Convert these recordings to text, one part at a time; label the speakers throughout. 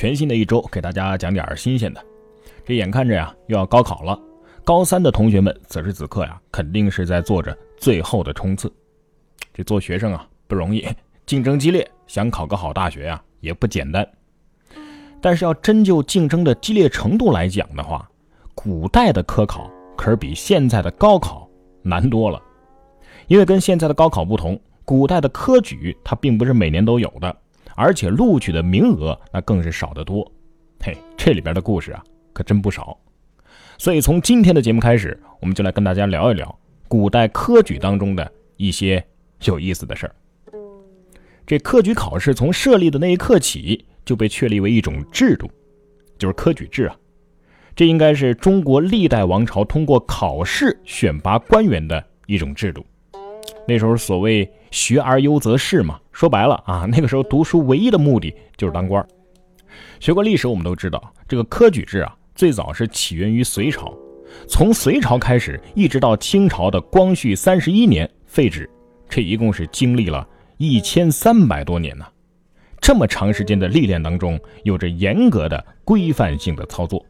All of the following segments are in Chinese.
Speaker 1: 全新的一周，给大家讲点新鲜的。这眼看着呀，又要高考了，高三的同学们此时此刻呀，肯定是在做着最后的冲刺。这做学生啊不容易，竞争激烈，想考个好大学呀也不简单。但是要真就竞争的激烈程度来讲的话，古代的科考可是比现在的高考难多了。因为跟现在的高考不同，古代的科举它并不是每年都有的。而且录取的名额那更是少得多，嘿，这里边的故事啊可真不少。所以从今天的节目开始，我们就来跟大家聊一聊古代科举当中的一些有意思的事儿。这科举考试从设立的那一刻起就被确立为一种制度，就是科举制啊。这应该是中国历代王朝通过考试选拔官员的一种制度。那时候所谓学而优则仕嘛。说白了啊，那个时候读书唯一的目的就是当官。学过历史，我们都知道，这个科举制啊，最早是起源于隋朝，从隋朝开始，一直到清朝的光绪三十一年废止，这一共是经历了一千三百多年呢。这么长时间的历练当中，有着严格的规范性的操作。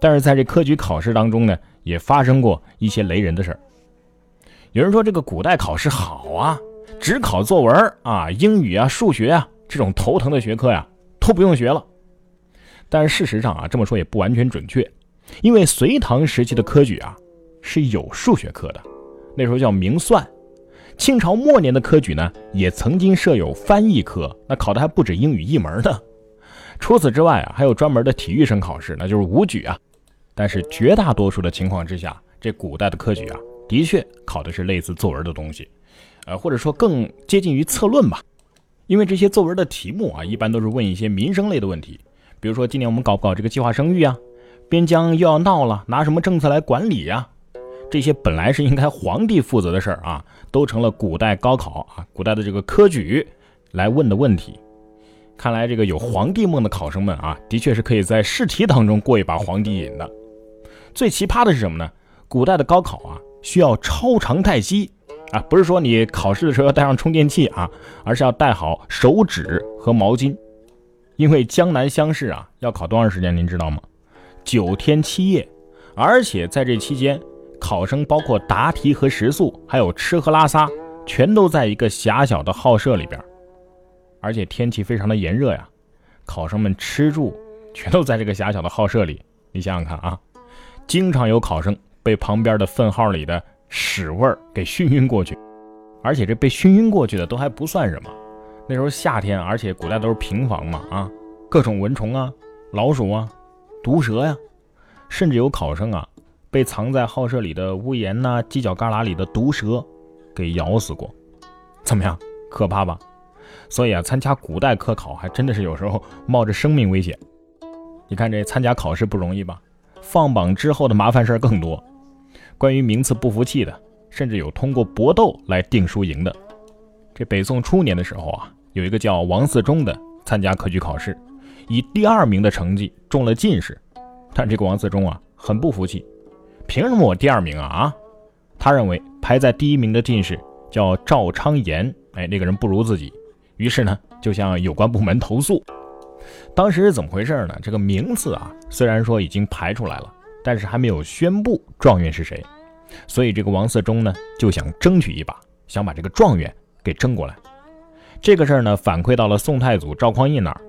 Speaker 1: 但是在这科举考试当中呢，也发生过一些雷人的事儿。有人说这个古代考试好啊。只考作文啊，英语啊，数学啊，这种头疼的学科呀，都不用学了。但是事实上啊，这么说也不完全准确，因为隋唐时期的科举啊是有数学课的，那时候叫明算。清朝末年的科举呢，也曾经设有翻译科，那考的还不止英语一门呢。除此之外啊，还有专门的体育生考试，那就是武举啊。但是绝大多数的情况之下，这古代的科举啊，的确考的是类似作文的东西。呃，或者说更接近于策论吧，因为这些作文的题目啊，一般都是问一些民生类的问题，比如说今年我们搞不搞这个计划生育啊？边疆又要闹了，拿什么政策来管理呀？这些本来是应该皇帝负责的事儿啊，都成了古代高考啊，古代的这个科举来问的问题。看来这个有皇帝梦的考生们啊，的确是可以在试题当中过一把皇帝瘾的。最奇葩的是什么呢？古代的高考啊，需要超长待机。啊，不是说你考试的时候要带上充电器啊，而是要带好手纸和毛巾，因为江南乡试啊要考多长时间？您知道吗？九天七夜，而且在这期间，考生包括答题和食宿，还有吃喝拉撒，全都在一个狭小的号舍里边，而且天气非常的炎热呀，考生们吃住全都在这个狭小的号舍里。你想想看啊，经常有考生被旁边的粪号里的。屎味儿给熏晕过去，而且这被熏晕过去的都还不算什么。那时候夏天，而且古代都是平房嘛，啊，各种蚊虫啊、老鼠啊、毒蛇呀，甚至有考生啊被藏在号舍里的屋檐呐、犄角旮旯里的毒蛇给咬死过。怎么样，可怕吧？所以啊，参加古代科考还真的是有时候冒着生命危险。你看这参加考试不容易吧？放榜之后的麻烦事儿更多。关于名次不服气的，甚至有通过搏斗来定输赢的。这北宋初年的时候啊，有一个叫王嗣忠的参加科举考试，以第二名的成绩中了进士。但这个王嗣忠啊，很不服气，凭什么我第二名啊？啊，他认为排在第一名的进士叫赵昌言，哎，那个人不如自己，于是呢，就向有关部门投诉。当时是怎么回事呢？这个名次啊，虽然说已经排出来了。但是还没有宣布状元是谁，所以这个王嗣忠呢就想争取一把，想把这个状元给争过来。这个事儿呢反馈到了宋太祖赵匡胤那儿，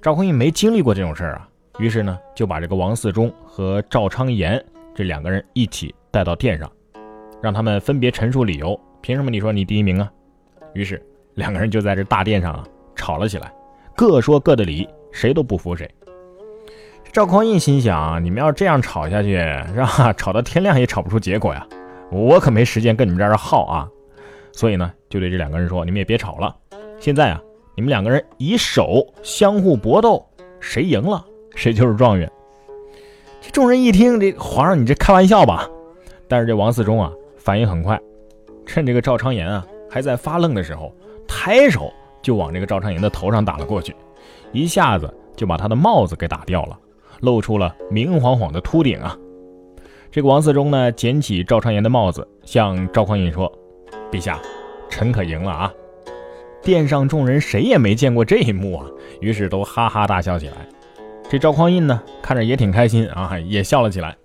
Speaker 1: 赵匡胤没经历过这种事儿啊，于是呢就把这个王嗣忠和赵昌言这两个人一起带到殿上，让他们分别陈述理由。凭什么你说你第一名啊？于是两个人就在这大殿上啊吵了起来，各说各的理，谁都不服谁。赵匡胤心想：你们要这样吵下去，是吧？吵到天亮也吵不出结果呀！我可没时间跟你们这儿耗啊！所以呢，就对这两个人说：你们也别吵了。现在啊，你们两个人以手相互搏斗，谁赢了，谁就是状元。这众人一听，这皇上你这开玩笑吧？但是这王嗣忠啊，反应很快，趁这个赵昌言啊还在发愣的时候，抬手就往这个赵昌言的头上打了过去，一下子就把他的帽子给打掉了。露出了明晃晃的秃顶啊！这个王嗣忠呢，捡起赵昌言的帽子，向赵匡胤说：“陛下，臣可赢了啊！”殿上众人谁也没见过这一幕啊，于是都哈哈大笑起来。这赵匡胤呢，看着也挺开心啊，也笑了起来。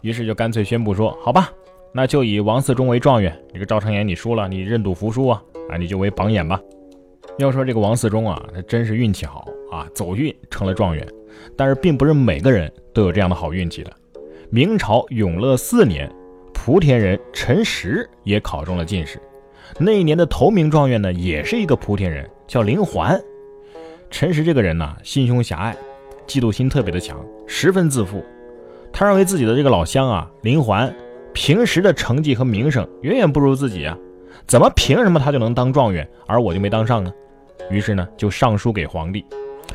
Speaker 1: 于是就干脆宣布说：“好吧，那就以王嗣忠为状元。这个赵昌言你输了，你认赌服输啊，啊，你就为榜眼吧。”要说这个王嗣忠啊，他真是运气好啊，走运成了状元。但是并不是每个人都有这样的好运气的。明朝永乐四年，莆田人陈实也考中了进士。那一年的头名状元呢，也是一个莆田人，叫林环。陈实这个人呢，心胸狭隘。嫉妒心特别的强，十分自负。他认为自己的这个老乡啊，林环，平时的成绩和名声远远不如自己啊，怎么凭什么他就能当状元，而我就没当上呢？于是呢，就上书给皇帝，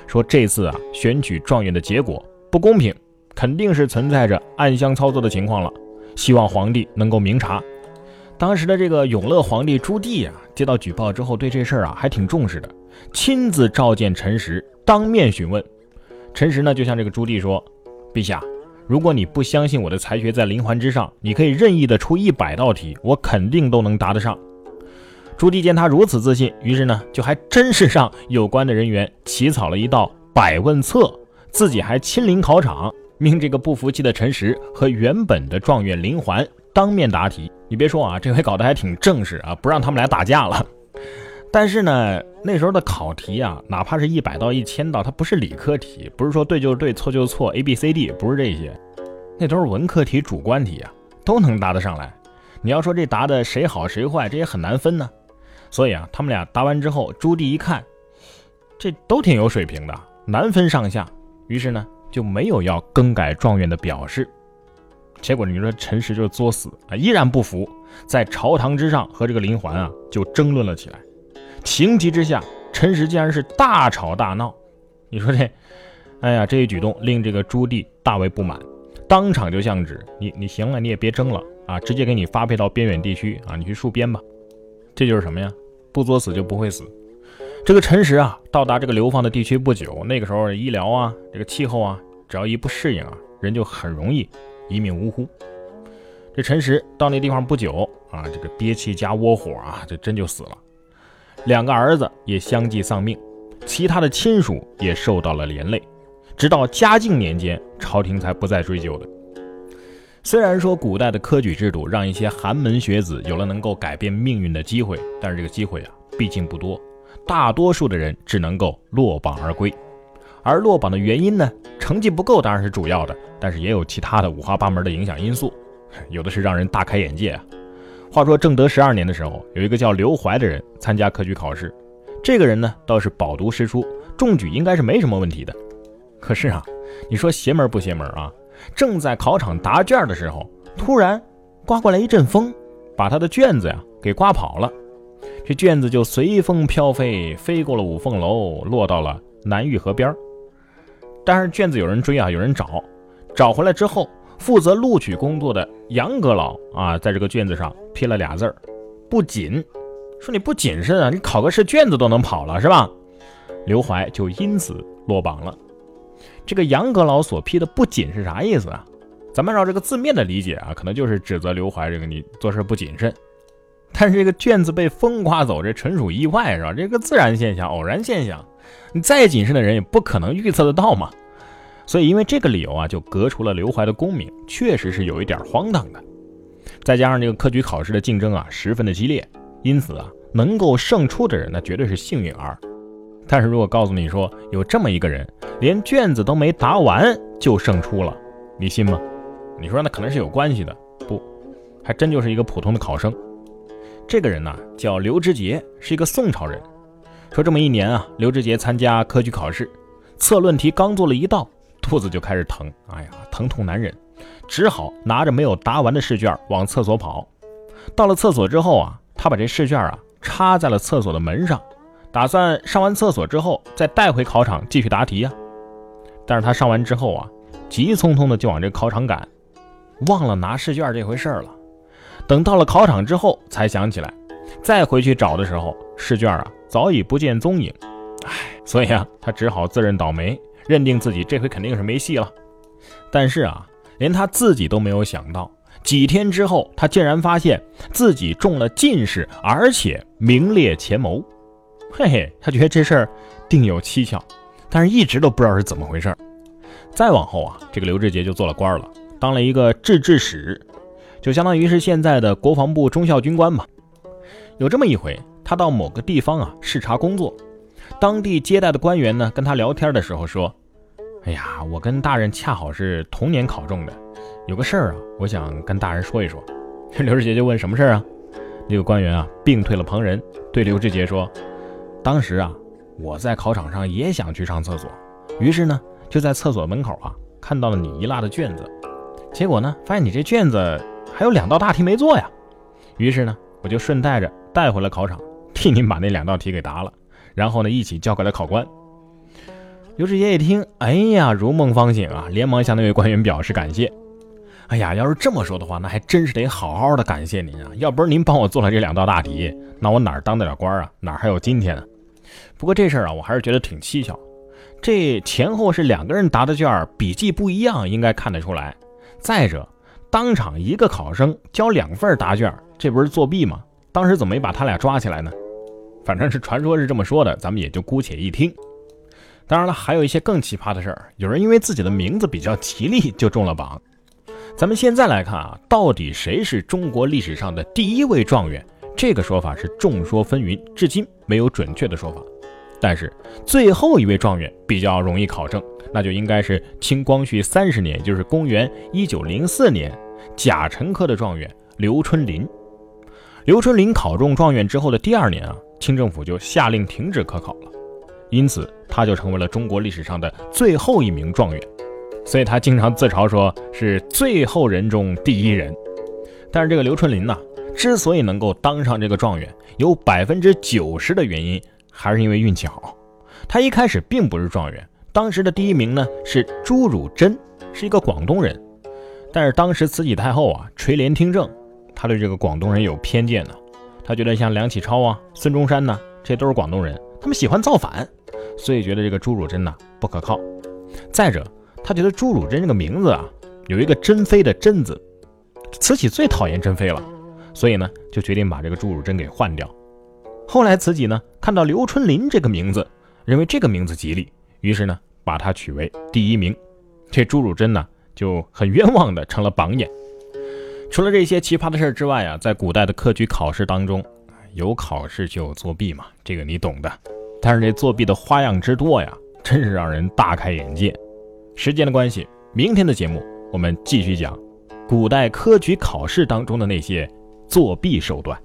Speaker 1: 说这次啊选举状元的结果不公平，肯定是存在着暗箱操作的情况了，希望皇帝能够明察。当时的这个永乐皇帝朱棣啊，接到举报之后，对这事儿啊还挺重视的，亲自召见陈实，当面询问。陈实呢，就向这个朱棣说：“陛下，如果你不相信我的才学在林环之上，你可以任意的出一百道题，我肯定都能答得上。”朱棣见他如此自信，于是呢，就还真是让有关的人员起草了一道百问册，自己还亲临考场，命这个不服气的陈实和原本的状元林环当面答题。你别说啊，这回搞得还挺正式啊，不让他们俩打架了。但是呢，那时候的考题啊，哪怕是一百道、一千道，它不是理科题，不是说对就是对，错就是错，A B C D 不是这些，那都是文科题、主观题啊，都能答得上来。你要说这答的谁好谁坏，这也很难分呢。所以啊，他们俩答完之后，朱棣一看，这都挺有水平的，难分上下，于是呢就没有要更改状元的表示。结果你说陈实就作死啊，依然不服，在朝堂之上和这个林环啊就争论了起来。情急之下，陈实竟然是大吵大闹。你说这，哎呀，这一举动令这个朱棣大为不满，当场就降旨：你你行了，你也别争了啊，直接给你发配到边远地区啊，你去戍边吧。这就是什么呀？不作死就不会死。这个陈实啊，到达这个流放的地区不久，那个时候医疗啊，这个气候啊，只要一不适应啊，人就很容易一命呜呼。这陈实到那地方不久啊，这个憋气加窝火啊，这真就死了。两个儿子也相继丧命，其他的亲属也受到了连累，直到嘉靖年间，朝廷才不再追究的。虽然说古代的科举制度让一些寒门学子有了能够改变命运的机会，但是这个机会啊，毕竟不多，大多数的人只能够落榜而归。而落榜的原因呢，成绩不够当然是主要的，但是也有其他的五花八门的影响因素，有的是让人大开眼界啊。话说正德十二年的时候，有一个叫刘怀的人参加科举考试。这个人呢倒是饱读诗书，中举应该是没什么问题的。可是啊，你说邪门不邪门啊？正在考场答卷的时候，突然刮过来一阵风，把他的卷子呀给刮跑了。这卷子就随风飘飞，飞过了五凤楼，落到了南御河边但是卷子有人追啊，有人找，找回来之后。负责录取工作的杨阁老啊，在这个卷子上批了俩字儿：“不谨。”说你不谨慎啊，你考个试卷子都能跑了是吧？刘怀就因此落榜了。这个杨阁老所批的“不仅”是啥意思啊？咱们按照这个字面的理解啊，可能就是指责刘怀这个你做事不谨慎。但是这个卷子被风刮走，这纯属意外是吧？这个自然现象、偶然现象，你再谨慎的人也不可能预测得到嘛。所以，因为这个理由啊，就革除了刘怀的功名，确实是有一点荒唐的。再加上这个科举考试的竞争啊，十分的激烈，因此啊，能够胜出的人那绝对是幸运儿。但是如果告诉你说有这么一个人，连卷子都没答完就胜出了，你信吗？你说那可能是有关系的，不，还真就是一个普通的考生。这个人呢叫刘知节，是一个宋朝人。说这么一年啊，刘知节参加科举考试，测论题刚做了一道。肚子就开始疼，哎呀，疼痛难忍，只好拿着没有答完的试卷往厕所跑。到了厕所之后啊，他把这试卷啊插在了厕所的门上，打算上完厕所之后再带回考场继续答题呀。但是他上完之后啊，急匆匆的就往这考场赶，忘了拿试卷这回事了。等到了考场之后才想起来，再回去找的时候，试卷啊早已不见踪影。唉，所以啊，他只好自认倒霉。认定自己这回肯定是没戏了，但是啊，连他自己都没有想到，几天之后，他竟然发现自己中了进士，而且名列前茅。嘿嘿，他觉得这事儿定有蹊跷，但是一直都不知道是怎么回事。再往后啊，这个刘志杰就做了官了，当了一个制治使，就相当于是现在的国防部中校军官嘛。有这么一回，他到某个地方啊视察工作，当地接待的官员呢跟他聊天的时候说：“哎呀，我跟大人恰好是同年考中的，有个事儿啊，我想跟大人说一说。” 刘志杰就问什么事儿啊？那个官员啊，病退了旁人，对刘志杰说：“当时啊，我在考场上也想去上厕所，于是呢，就在厕所门口啊，看到了你一落的卷子，结果呢，发现你这卷子还有两道大题没做呀，于是呢，我就顺带着带回了考场，替您把那两道题给答了，然后呢，一起交给了考官。”刘志杰一听，哎呀，如梦方醒啊，连忙向那位官员表示感谢。哎呀，要是这么说的话，那还真是得好好的感谢您啊！要不是您帮我做了这两道大题，那我哪儿当得了官啊？哪还有今天啊？不过这事儿啊，我还是觉得挺蹊跷。这前后是两个人答的卷，笔记不一样，应该看得出来。再者，当场一个考生交两份答卷，这不是作弊吗？当时怎么没把他俩抓起来呢？反正是传说是这么说的，咱们也就姑且一听。当然了，还有一些更奇葩的事儿，有人因为自己的名字比较吉利就中了榜。咱们现在来看啊，到底谁是中国历史上的第一位状元？这个说法是众说纷纭，至今没有准确的说法。但是最后一位状元比较容易考证，那就应该是清光绪三十年，就是公元一九零四年，甲辰科的状元刘春霖。刘春霖考中状元之后的第二年啊，清政府就下令停止科考了，因此他就成为了中国历史上的最后一名状元。所以他经常自嘲说是最后人中第一人，但是这个刘春霖呢，之所以能够当上这个状元，有百分之九十的原因还是因为运气好。他一开始并不是状元，当时的第一名呢是朱汝珍，是一个广东人。但是当时慈禧太后啊垂帘听政，他对这个广东人有偏见呢，他觉得像梁启超啊、孙中山呢，这都是广东人，他们喜欢造反，所以觉得这个朱汝珍呐不可靠。再者，他觉得朱汝珍这个名字啊，有一个珍妃的珍字，慈禧最讨厌珍妃了，所以呢，就决定把这个朱汝珍给换掉。后来慈禧呢，看到刘春霖这个名字，认为这个名字吉利，于是呢，把它取为第一名。这朱汝珍呢，就很冤枉的成了榜眼。除了这些奇葩的事之外啊，在古代的科举考试当中，有考试就有作弊嘛，这个你懂的。但是这作弊的花样之多呀，真是让人大开眼界。时间的关系，明天的节目我们继续讲古代科举考试当中的那些作弊手段。